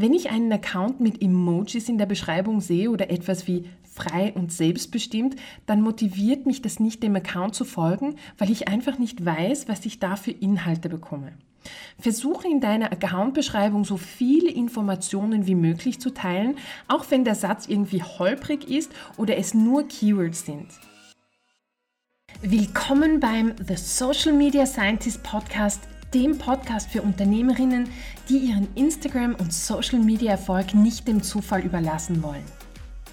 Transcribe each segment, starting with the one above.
Wenn ich einen Account mit Emojis in der Beschreibung sehe oder etwas wie frei und selbstbestimmt, dann motiviert mich das nicht, dem Account zu folgen, weil ich einfach nicht weiß, was ich da für Inhalte bekomme. Versuche in deiner Account-Beschreibung so viele Informationen wie möglich zu teilen, auch wenn der Satz irgendwie holprig ist oder es nur Keywords sind. Willkommen beim The Social Media Scientist Podcast dem Podcast für Unternehmerinnen, die ihren Instagram- und Social-Media-Erfolg nicht dem Zufall überlassen wollen.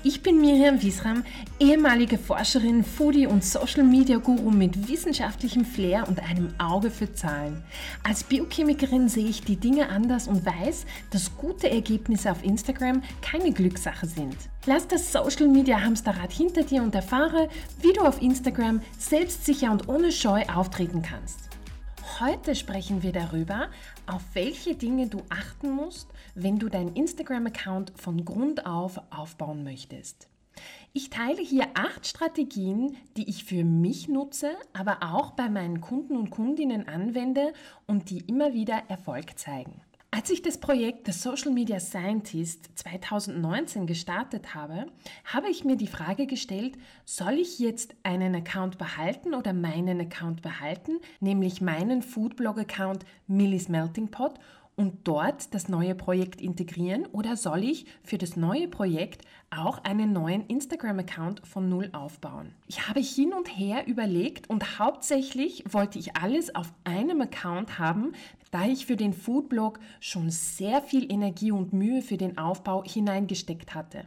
Ich bin Miriam Wiesram, ehemalige Forscherin, Foodie und Social Media Guru mit wissenschaftlichem Flair und einem Auge für Zahlen. Als Biochemikerin sehe ich die Dinge anders und weiß, dass gute Ergebnisse auf Instagram keine Glückssache sind. Lass das Social Media Hamsterrad hinter dir und erfahre, wie du auf Instagram selbstsicher und ohne Scheu auftreten kannst. Heute sprechen wir darüber, auf welche Dinge du achten musst, wenn du deinen Instagram-Account von Grund auf aufbauen möchtest. Ich teile hier acht Strategien, die ich für mich nutze, aber auch bei meinen Kunden und Kundinnen anwende und die immer wieder Erfolg zeigen. Als ich das Projekt The Social Media Scientist 2019 gestartet habe, habe ich mir die Frage gestellt, soll ich jetzt einen Account behalten oder meinen Account behalten, nämlich meinen Foodblog-Account Millie's Melting Pot und dort das neue Projekt integrieren oder soll ich für das neue Projekt auch einen neuen Instagram-Account von Null aufbauen? Ich habe hin und her überlegt und hauptsächlich wollte ich alles auf einem Account haben, da ich für den Foodblog schon sehr viel Energie und Mühe für den Aufbau hineingesteckt hatte.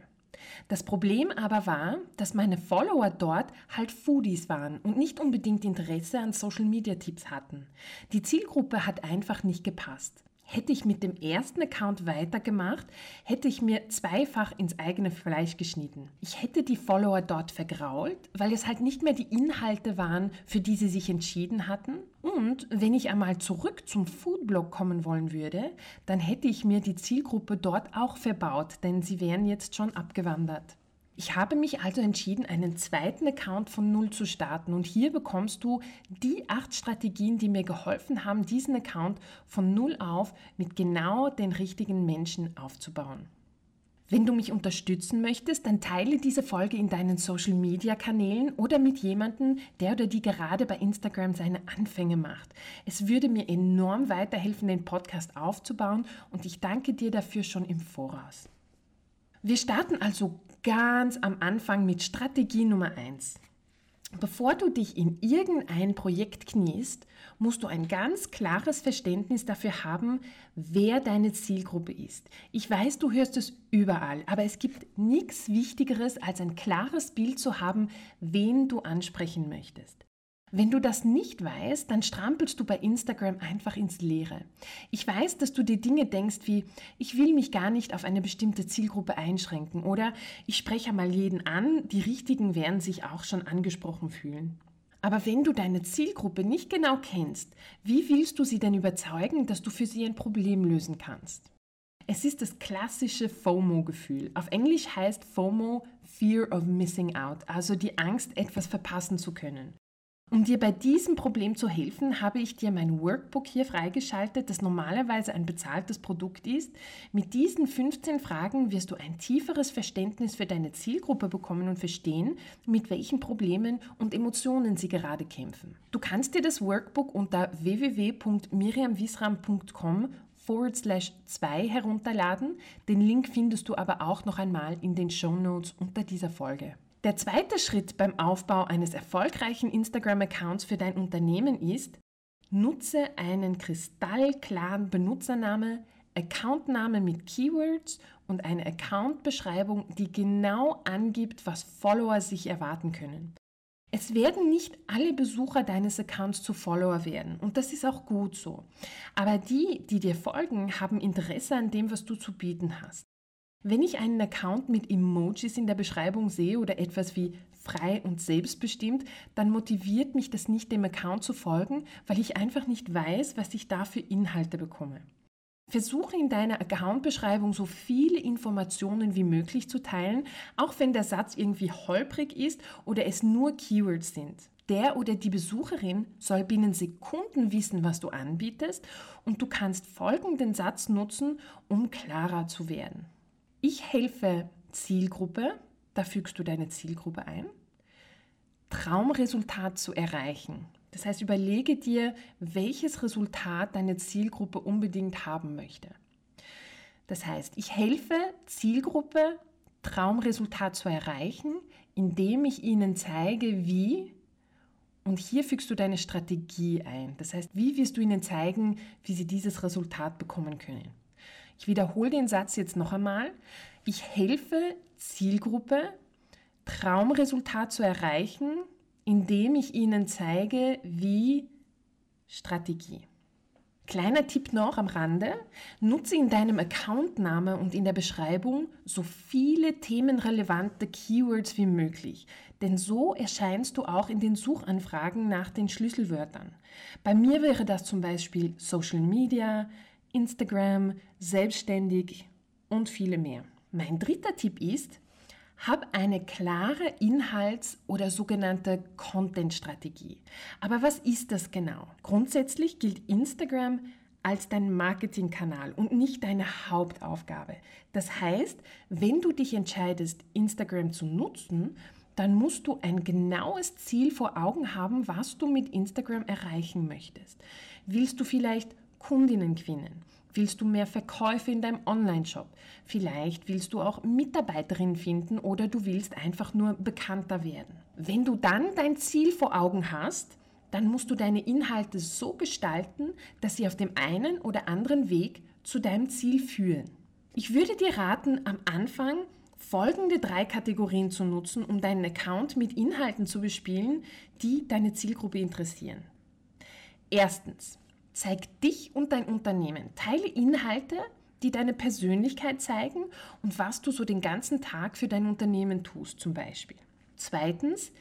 Das Problem aber war, dass meine Follower dort halt Foodies waren und nicht unbedingt Interesse an Social-Media-Tipps hatten. Die Zielgruppe hat einfach nicht gepasst. Hätte ich mit dem ersten Account weitergemacht, hätte ich mir zweifach ins eigene Fleisch geschnitten. Ich hätte die Follower dort vergrault, weil es halt nicht mehr die Inhalte waren, für die sie sich entschieden hatten. Und wenn ich einmal zurück zum Foodblog kommen wollen würde, dann hätte ich mir die Zielgruppe dort auch verbaut, denn sie wären jetzt schon abgewandert. Ich habe mich also entschieden, einen zweiten Account von Null zu starten und hier bekommst du die acht Strategien, die mir geholfen haben, diesen Account von Null auf mit genau den richtigen Menschen aufzubauen. Wenn du mich unterstützen möchtest, dann teile diese Folge in deinen Social-Media-Kanälen oder mit jemandem, der oder die gerade bei Instagram seine Anfänge macht. Es würde mir enorm weiterhelfen, den Podcast aufzubauen und ich danke dir dafür schon im Voraus. Wir starten also ganz am Anfang mit Strategie Nummer 1. Bevor du dich in irgendein Projekt kniest, musst du ein ganz klares Verständnis dafür haben, wer deine Zielgruppe ist. Ich weiß, du hörst es überall, aber es gibt nichts Wichtigeres, als ein klares Bild zu haben, wen du ansprechen möchtest. Wenn du das nicht weißt, dann strampelst du bei Instagram einfach ins Leere. Ich weiß, dass du dir Dinge denkst wie, ich will mich gar nicht auf eine bestimmte Zielgruppe einschränken oder ich spreche mal jeden an, die Richtigen werden sich auch schon angesprochen fühlen. Aber wenn du deine Zielgruppe nicht genau kennst, wie willst du sie denn überzeugen, dass du für sie ein Problem lösen kannst? Es ist das klassische FOMO-Gefühl. Auf Englisch heißt FOMO Fear of Missing Out, also die Angst, etwas verpassen zu können. Um dir bei diesem Problem zu helfen, habe ich dir mein Workbook hier freigeschaltet, das normalerweise ein bezahltes Produkt ist. Mit diesen 15 Fragen wirst du ein tieferes Verständnis für deine Zielgruppe bekommen und verstehen, mit welchen Problemen und Emotionen sie gerade kämpfen. Du kannst dir das Workbook unter www.miriamwisram.com forward slash 2 herunterladen. Den Link findest du aber auch noch einmal in den Show Notes unter dieser Folge. Der zweite Schritt beim Aufbau eines erfolgreichen Instagram-Accounts für dein Unternehmen ist, nutze einen kristallklaren Benutzername, Accountname mit Keywords und eine Account-Beschreibung, die genau angibt, was Follower sich erwarten können. Es werden nicht alle Besucher deines Accounts zu Follower werden und das ist auch gut so. Aber die, die dir folgen, haben Interesse an dem, was du zu bieten hast. Wenn ich einen Account mit Emojis in der Beschreibung sehe oder etwas wie frei und selbstbestimmt, dann motiviert mich das nicht, dem Account zu folgen, weil ich einfach nicht weiß, was ich da für Inhalte bekomme. Versuche in deiner Account-Beschreibung so viele Informationen wie möglich zu teilen, auch wenn der Satz irgendwie holprig ist oder es nur Keywords sind. Der oder die Besucherin soll binnen Sekunden wissen, was du anbietest und du kannst folgenden Satz nutzen, um klarer zu werden. Ich helfe Zielgruppe, da fügst du deine Zielgruppe ein. Traumresultat zu erreichen. Das heißt, überlege dir, welches Resultat deine Zielgruppe unbedingt haben möchte. Das heißt, ich helfe Zielgruppe, Traumresultat zu erreichen, indem ich ihnen zeige, wie. Und hier fügst du deine Strategie ein. Das heißt, wie wirst du ihnen zeigen, wie sie dieses Resultat bekommen können. Ich wiederhole den Satz jetzt noch einmal. Ich helfe Zielgruppe, Traumresultat zu erreichen, indem ich ihnen zeige, wie Strategie. Kleiner Tipp noch am Rande, nutze in deinem Accountname und in der Beschreibung so viele themenrelevante Keywords wie möglich, denn so erscheinst du auch in den Suchanfragen nach den Schlüsselwörtern. Bei mir wäre das zum Beispiel Social Media, Instagram, selbstständig und viele mehr. Mein dritter Tipp ist, hab eine klare Inhalts- oder sogenannte Content-Strategie. Aber was ist das genau? Grundsätzlich gilt Instagram als dein Marketingkanal und nicht deine Hauptaufgabe. Das heißt, wenn du dich entscheidest, Instagram zu nutzen, dann musst du ein genaues Ziel vor Augen haben, was du mit Instagram erreichen möchtest. Willst du vielleicht Kundinnen gewinnen? Willst du mehr Verkäufe in deinem Online-Shop? Vielleicht willst du auch Mitarbeiterinnen finden oder du willst einfach nur bekannter werden. Wenn du dann dein Ziel vor Augen hast, dann musst du deine Inhalte so gestalten, dass sie auf dem einen oder anderen Weg zu deinem Ziel führen. Ich würde dir raten, am Anfang folgende drei Kategorien zu nutzen, um deinen Account mit Inhalten zu bespielen, die deine Zielgruppe interessieren. Erstens, Zeig dich und dein Unternehmen. Teile Inhalte, die deine Persönlichkeit zeigen und was du so den ganzen Tag für dein Unternehmen tust zum Beispiel. Zweitens,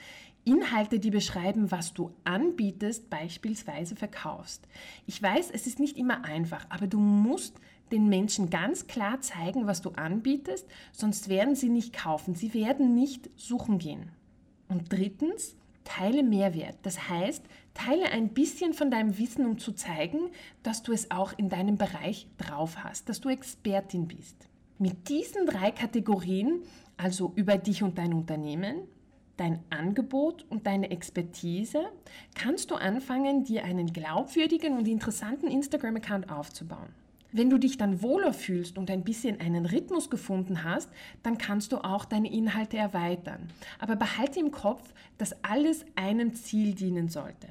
Inhalte, die beschreiben, was du anbietest, beispielsweise verkaufst. Ich weiß, es ist nicht immer einfach, aber du musst den Menschen ganz klar zeigen, was du anbietest, sonst werden sie nicht kaufen, sie werden nicht suchen gehen. Und drittens, Teile Mehrwert. Das heißt, teile ein bisschen von deinem Wissen, um zu zeigen, dass du es auch in deinem Bereich drauf hast, dass du Expertin bist. Mit diesen drei Kategorien, also über dich und dein Unternehmen, dein Angebot und deine Expertise, kannst du anfangen, dir einen glaubwürdigen und interessanten Instagram-Account aufzubauen. Wenn du dich dann wohler fühlst und ein bisschen einen Rhythmus gefunden hast, dann kannst du auch deine Inhalte erweitern. Aber behalte im Kopf, dass alles einem Ziel dienen sollte.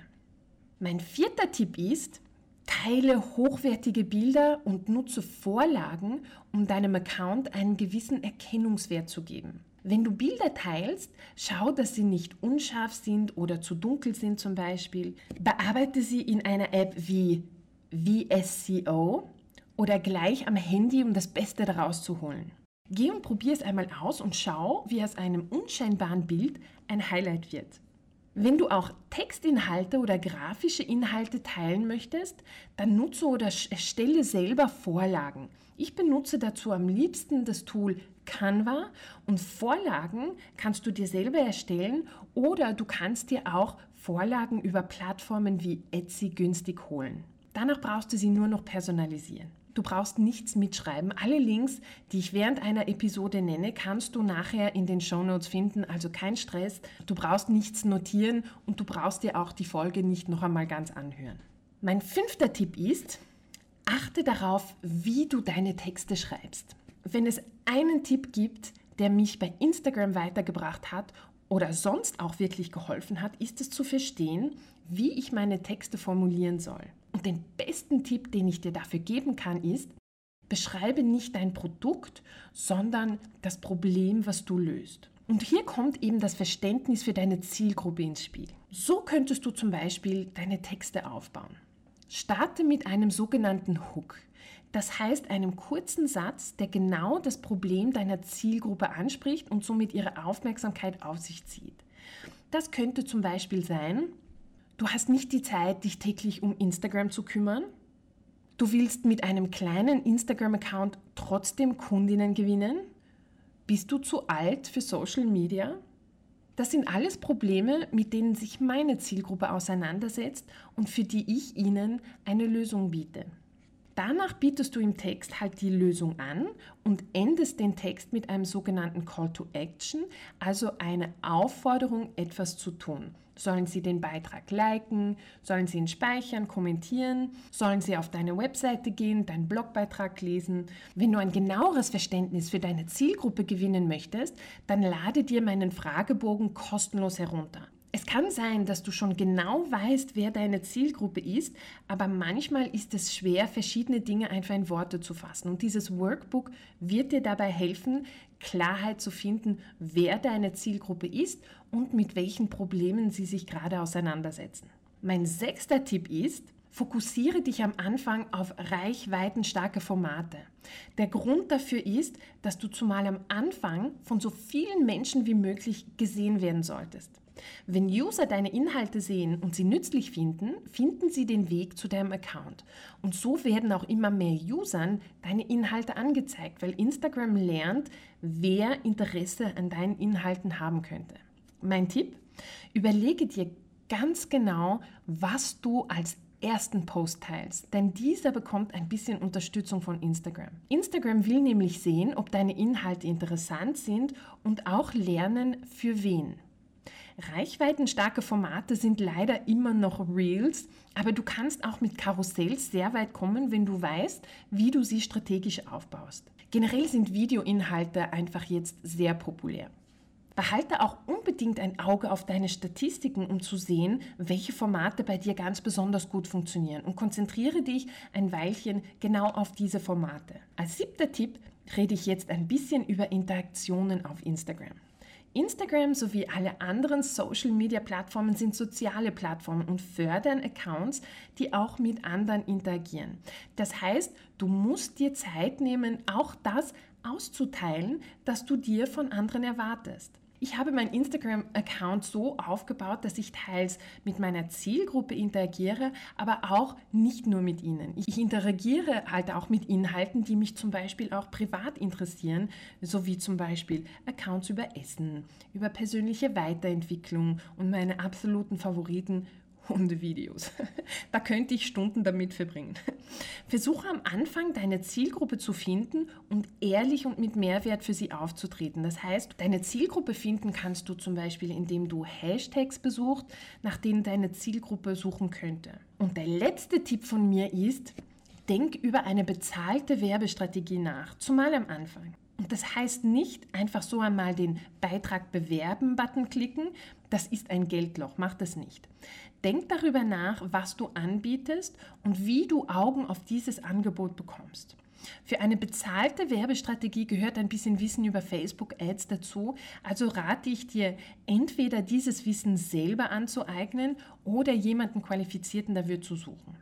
Mein vierter Tipp ist, teile hochwertige Bilder und nutze Vorlagen, um deinem Account einen gewissen Erkennungswert zu geben. Wenn du Bilder teilst, schau, dass sie nicht unscharf sind oder zu dunkel sind zum Beispiel. Bearbeite sie in einer App wie VSCO oder gleich am Handy, um das Beste daraus zu holen. Geh und probier es einmal aus und schau, wie aus einem unscheinbaren Bild ein Highlight wird. Wenn du auch Textinhalte oder grafische Inhalte teilen möchtest, dann nutze oder erstelle selber Vorlagen. Ich benutze dazu am liebsten das Tool Canva und Vorlagen kannst du dir selber erstellen oder du kannst dir auch Vorlagen über Plattformen wie Etsy günstig holen. Danach brauchst du sie nur noch personalisieren. Du brauchst nichts mitschreiben. Alle Links, die ich während einer Episode nenne, kannst du nachher in den Show Notes finden. Also kein Stress. Du brauchst nichts notieren und du brauchst dir auch die Folge nicht noch einmal ganz anhören. Mein fünfter Tipp ist, achte darauf, wie du deine Texte schreibst. Wenn es einen Tipp gibt, der mich bei Instagram weitergebracht hat oder sonst auch wirklich geholfen hat, ist es zu verstehen, wie ich meine Texte formulieren soll. Und den besten Tipp, den ich dir dafür geben kann, ist, beschreibe nicht dein Produkt, sondern das Problem, was du löst. Und hier kommt eben das Verständnis für deine Zielgruppe ins Spiel. So könntest du zum Beispiel deine Texte aufbauen. Starte mit einem sogenannten Hook. Das heißt einem kurzen Satz, der genau das Problem deiner Zielgruppe anspricht und somit ihre Aufmerksamkeit auf sich zieht. Das könnte zum Beispiel sein, du hast nicht die Zeit, dich täglich um Instagram zu kümmern. Du willst mit einem kleinen Instagram-Account trotzdem Kundinnen gewinnen. Bist du zu alt für Social Media? Das sind alles Probleme, mit denen sich meine Zielgruppe auseinandersetzt und für die ich ihnen eine Lösung biete. Danach bietest du im Text halt die Lösung an und endest den Text mit einem sogenannten Call to Action, also eine Aufforderung, etwas zu tun. Sollen sie den Beitrag liken? Sollen sie ihn speichern, kommentieren? Sollen sie auf deine Webseite gehen, deinen Blogbeitrag lesen? Wenn du ein genaueres Verständnis für deine Zielgruppe gewinnen möchtest, dann lade dir meinen Fragebogen kostenlos herunter. Es kann sein, dass du schon genau weißt, wer deine Zielgruppe ist, aber manchmal ist es schwer, verschiedene Dinge einfach in Worte zu fassen. Und dieses Workbook wird dir dabei helfen, Klarheit zu finden, wer deine Zielgruppe ist und mit welchen Problemen sie sich gerade auseinandersetzen. Mein sechster Tipp ist, Fokussiere dich am Anfang auf reichweitenstarke Formate. Der Grund dafür ist, dass du zumal am Anfang von so vielen Menschen wie möglich gesehen werden solltest. Wenn User deine Inhalte sehen und sie nützlich finden, finden sie den Weg zu deinem Account. Und so werden auch immer mehr Usern deine Inhalte angezeigt, weil Instagram lernt, wer Interesse an deinen Inhalten haben könnte. Mein Tipp, überlege dir ganz genau, was du als ersten Post teilst, denn dieser bekommt ein bisschen Unterstützung von Instagram. Instagram will nämlich sehen, ob deine Inhalte interessant sind und auch lernen, für wen. Reichweitenstarke Formate sind leider immer noch Reels, aber du kannst auch mit Karussells sehr weit kommen, wenn du weißt, wie du sie strategisch aufbaust. Generell sind Videoinhalte einfach jetzt sehr populär. Behalte auch unbedingt ein Auge auf deine Statistiken, um zu sehen, welche Formate bei dir ganz besonders gut funktionieren und konzentriere dich ein Weilchen genau auf diese Formate. Als siebter Tipp rede ich jetzt ein bisschen über Interaktionen auf Instagram. Instagram sowie alle anderen Social-Media-Plattformen sind soziale Plattformen und fördern Accounts, die auch mit anderen interagieren. Das heißt, du musst dir Zeit nehmen, auch das auszuteilen, das du dir von anderen erwartest. Ich habe meinen Instagram-Account so aufgebaut, dass ich teils mit meiner Zielgruppe interagiere, aber auch nicht nur mit ihnen. Ich interagiere halt auch mit Inhalten, die mich zum Beispiel auch privat interessieren, so wie zum Beispiel Accounts über Essen, über persönliche Weiterentwicklung und meine absoluten Favoriten Hundevideos. Da könnte ich Stunden damit verbringen. Versuche am Anfang deine Zielgruppe zu finden und ehrlich und mit Mehrwert für sie aufzutreten. Das heißt, deine Zielgruppe finden kannst du zum Beispiel, indem du Hashtags besuchst, nach denen deine Zielgruppe suchen könnte. Und der letzte Tipp von mir ist, denk über eine bezahlte Werbestrategie nach, zumal am Anfang. Und das heißt nicht einfach so einmal den Beitrag bewerben-Button klicken. Das ist ein Geldloch, mach das nicht. Denk darüber nach, was du anbietest und wie du Augen auf dieses Angebot bekommst. Für eine bezahlte Werbestrategie gehört ein bisschen Wissen über Facebook-Ads dazu. Also rate ich dir, entweder dieses Wissen selber anzueignen oder jemanden Qualifizierten dafür zu suchen.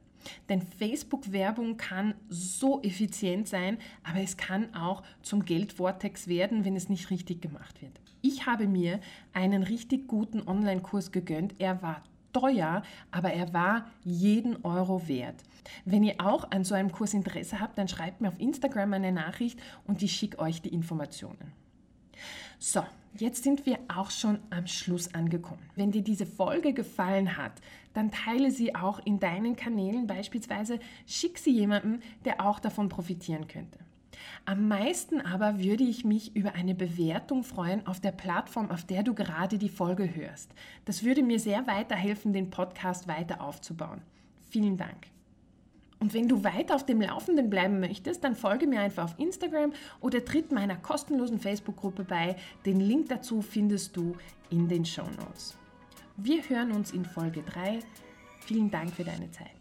Denn Facebook-Werbung kann so effizient sein, aber es kann auch zum Geldvortex werden, wenn es nicht richtig gemacht wird. Ich habe mir einen richtig guten Online-Kurs gegönnt. Er war teuer, aber er war jeden Euro wert. Wenn ihr auch an so einem Kurs Interesse habt, dann schreibt mir auf Instagram eine Nachricht und ich schicke euch die Informationen. So, jetzt sind wir auch schon am Schluss angekommen. Wenn dir diese Folge gefallen hat, dann teile sie auch in deinen Kanälen beispielsweise, schick sie jemandem, der auch davon profitieren könnte. Am meisten aber würde ich mich über eine Bewertung freuen auf der Plattform, auf der du gerade die Folge hörst. Das würde mir sehr weiterhelfen, den Podcast weiter aufzubauen. Vielen Dank. Und wenn du weiter auf dem Laufenden bleiben möchtest, dann folge mir einfach auf Instagram oder tritt meiner kostenlosen Facebook-Gruppe bei. Den Link dazu findest du in den Show Notes. Wir hören uns in Folge 3. Vielen Dank für deine Zeit.